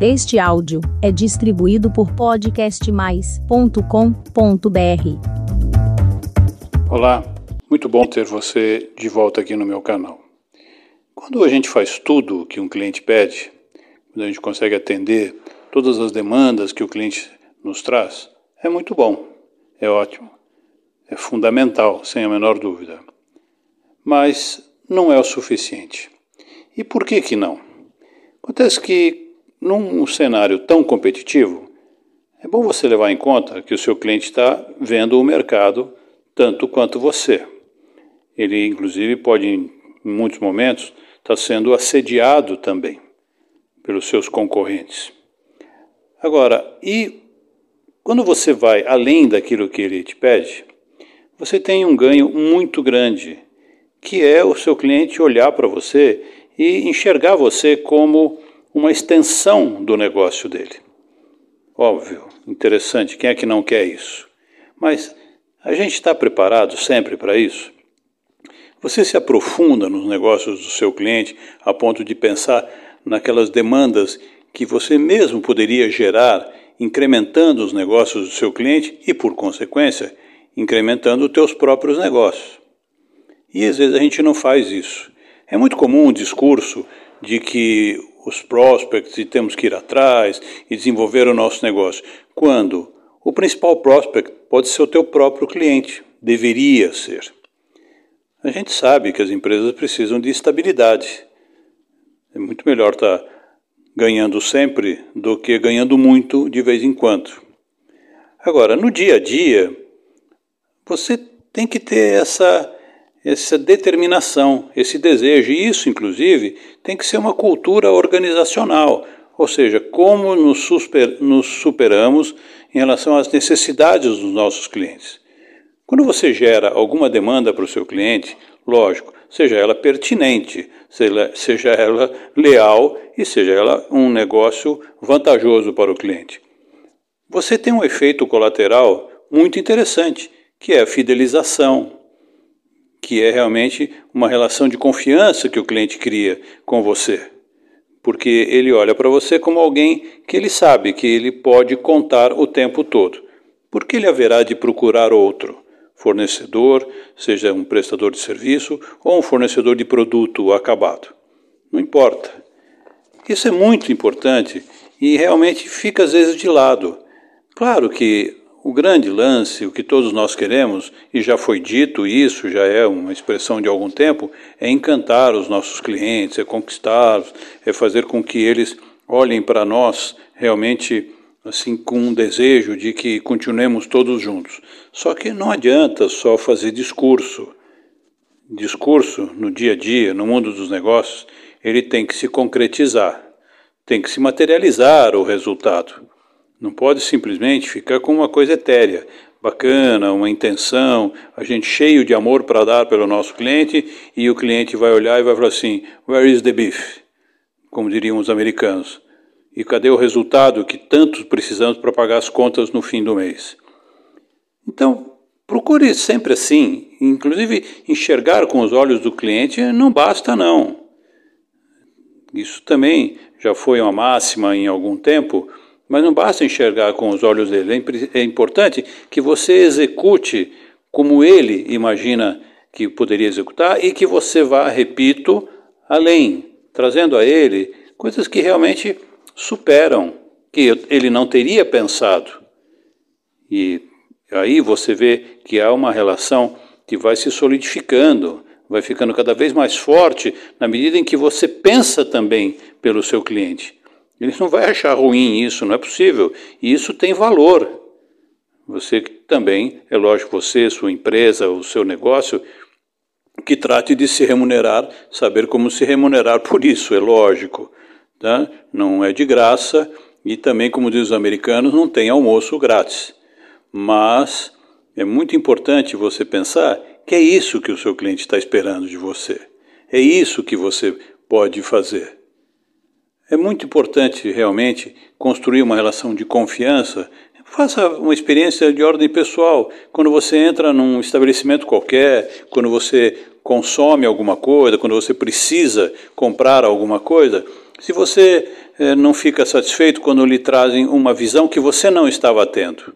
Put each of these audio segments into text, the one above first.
Este áudio é distribuído por podcastmais.com.br. Olá, muito bom ter você de volta aqui no meu canal. Quando a gente faz tudo que um cliente pede, quando a gente consegue atender todas as demandas que o cliente nos traz, é muito bom, é ótimo, é fundamental, sem a menor dúvida. Mas não é o suficiente. E por que que não? Acontece que num cenário tão competitivo, é bom você levar em conta que o seu cliente está vendo o mercado tanto quanto você. Ele, inclusive, pode, em muitos momentos, estar sendo assediado também pelos seus concorrentes. Agora, e quando você vai além daquilo que ele te pede, você tem um ganho muito grande, que é o seu cliente olhar para você e enxergar você como uma extensão do negócio dele. Óbvio, interessante, quem é que não quer isso? Mas a gente está preparado sempre para isso? Você se aprofunda nos negócios do seu cliente a ponto de pensar naquelas demandas que você mesmo poderia gerar, incrementando os negócios do seu cliente e, por consequência, incrementando os teus próprios negócios. E às vezes a gente não faz isso. É muito comum o discurso de que os prospects e temos que ir atrás e desenvolver o nosso negócio. Quando o principal prospect pode ser o teu próprio cliente, deveria ser. A gente sabe que as empresas precisam de estabilidade. É muito melhor estar ganhando sempre do que ganhando muito de vez em quando. Agora, no dia a dia, você tem que ter essa essa determinação, esse desejo. E isso, inclusive, tem que ser uma cultura organizacional, ou seja, como nos, super, nos superamos em relação às necessidades dos nossos clientes. Quando você gera alguma demanda para o seu cliente, lógico, seja ela pertinente, seja, seja ela leal e seja ela um negócio vantajoso para o cliente. Você tem um efeito colateral muito interessante, que é a fidelização, que é realmente uma relação de confiança que o cliente cria com você. Porque ele olha para você como alguém que ele sabe que ele pode contar o tempo todo. Por que ele haverá de procurar outro? Fornecedor, seja um prestador de serviço ou um fornecedor de produto acabado. Não importa. Isso é muito importante e realmente fica às vezes de lado. Claro que o grande lance, o que todos nós queremos, e já foi dito isso, já é uma expressão de algum tempo, é encantar os nossos clientes, é conquistá-los, é fazer com que eles olhem para nós realmente assim com um desejo de que continuemos todos juntos. Só que não adianta só fazer discurso. Discurso no dia a dia, no mundo dos negócios, ele tem que se concretizar, tem que se materializar o resultado. Não pode simplesmente ficar com uma coisa etérea, bacana, uma intenção, a gente cheio de amor para dar pelo nosso cliente e o cliente vai olhar e vai falar assim: Where is the beef? Como diriam os americanos. E cadê o resultado que tanto precisamos para pagar as contas no fim do mês? Então, procure sempre assim, inclusive enxergar com os olhos do cliente não basta não. Isso também já foi uma máxima em algum tempo mas não basta enxergar com os olhos dele, é, é importante que você execute como ele imagina que poderia executar e que você vá, repito, além, trazendo a ele coisas que realmente superam, que ele não teria pensado. E aí você vê que há uma relação que vai se solidificando, vai ficando cada vez mais forte na medida em que você pensa também pelo seu cliente. Ele não vai achar ruim isso, não é possível. E isso tem valor. Você também, é lógico, você, sua empresa, o seu negócio, que trate de se remunerar, saber como se remunerar por isso, é lógico. Tá? Não é de graça e também, como dizem os americanos, não tem almoço grátis. Mas é muito importante você pensar que é isso que o seu cliente está esperando de você. É isso que você pode fazer. É muito importante realmente construir uma relação de confiança. Faça uma experiência de ordem pessoal. Quando você entra num estabelecimento qualquer, quando você consome alguma coisa, quando você precisa comprar alguma coisa, Se você eh, não fica satisfeito quando lhe trazem uma visão que você não estava atento,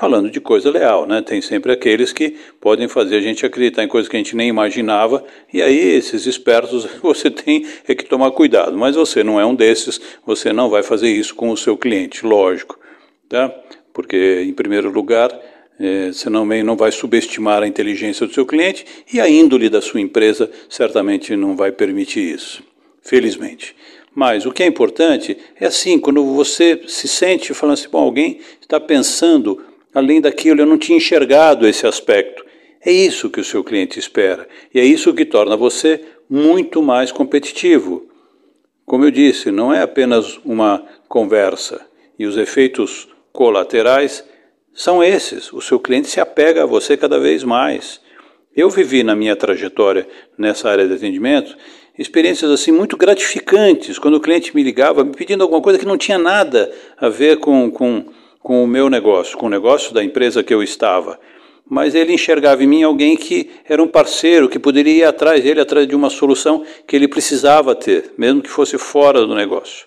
falando de coisa leal, né? Tem sempre aqueles que podem fazer a gente acreditar em coisas que a gente nem imaginava, e aí esses espertos você tem é que tomar cuidado, mas você não é um desses, você não vai fazer isso com o seu cliente, lógico, tá? Porque em primeiro lugar, é, você não, não vai subestimar a inteligência do seu cliente e a índole da sua empresa certamente não vai permitir isso, felizmente. Mas o que é importante é assim, quando você se sente falando assim, bom, alguém está pensando Além daquilo, eu não tinha enxergado esse aspecto. É isso que o seu cliente espera. E é isso que torna você muito mais competitivo. Como eu disse, não é apenas uma conversa. E os efeitos colaterais são esses. O seu cliente se apega a você cada vez mais. Eu vivi na minha trajetória nessa área de atendimento experiências assim muito gratificantes, quando o cliente me ligava me pedindo alguma coisa que não tinha nada a ver com, com com o meu negócio, com o negócio da empresa que eu estava. Mas ele enxergava em mim alguém que era um parceiro, que poderia ir atrás dele, atrás de uma solução que ele precisava ter, mesmo que fosse fora do negócio.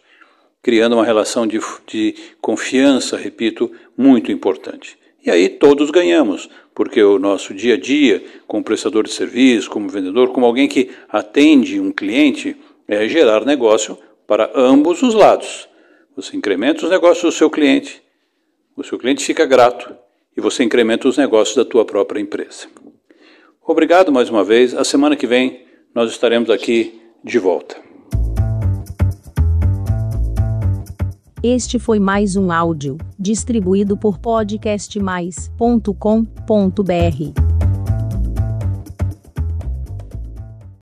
Criando uma relação de, de confiança, repito, muito importante. E aí todos ganhamos, porque o nosso dia a dia, como prestador de serviço, como vendedor, como alguém que atende um cliente, é gerar negócio para ambos os lados. Você incrementa os negócios do seu cliente o seu cliente fica grato e você incrementa os negócios da tua própria empresa. Obrigado mais uma vez. A semana que vem nós estaremos aqui de volta. Este foi mais um áudio distribuído por podcastmais.com.br.